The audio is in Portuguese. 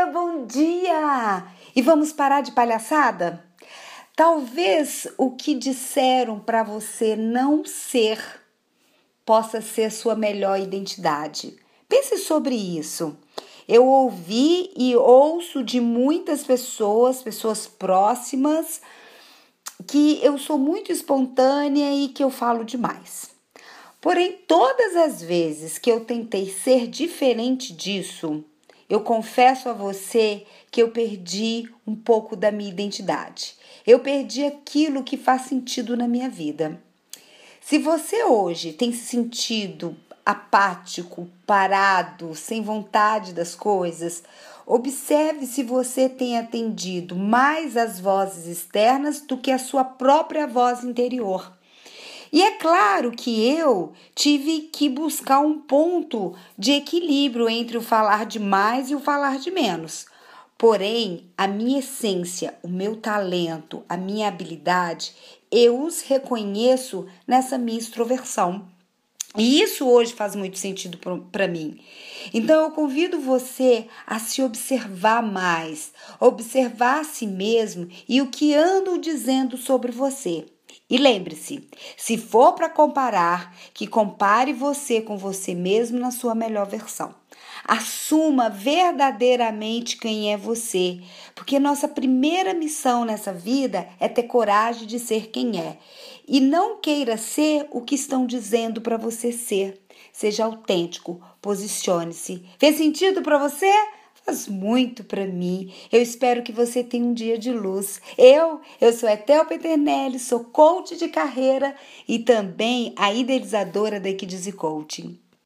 dia, bom dia! E vamos parar de palhaçada? Talvez o que disseram para você não ser possa ser sua melhor identidade. Pense sobre isso. Eu ouvi e ouço de muitas pessoas, pessoas próximas, que eu sou muito espontânea e que eu falo demais. Porém, todas as vezes que eu tentei ser diferente disso, eu confesso a você que eu perdi um pouco da minha identidade. Eu perdi aquilo que faz sentido na minha vida. Se você hoje tem se sentido apático, parado, sem vontade das coisas, observe se você tem atendido mais as vozes externas do que a sua própria voz interior. E é claro que eu tive que buscar um ponto de equilíbrio entre o falar de mais e o falar de menos. Porém, a minha essência, o meu talento, a minha habilidade, eu os reconheço nessa minha extroversão. E isso hoje faz muito sentido para mim. Então eu convido você a se observar mais, observar a si mesmo e o que ando dizendo sobre você. E lembre-se, se for para comparar, que compare você com você mesmo na sua melhor versão. Assuma verdadeiramente quem é você, porque nossa primeira missão nessa vida é ter coragem de ser quem é. E não queira ser o que estão dizendo para você ser. Seja autêntico, posicione-se. Fez sentido para você? Faz muito para mim. Eu espero que você tenha um dia de luz. Eu, eu sou Etel Peternelli, sou coach de carreira e também a idealizadora da Equidize Coaching.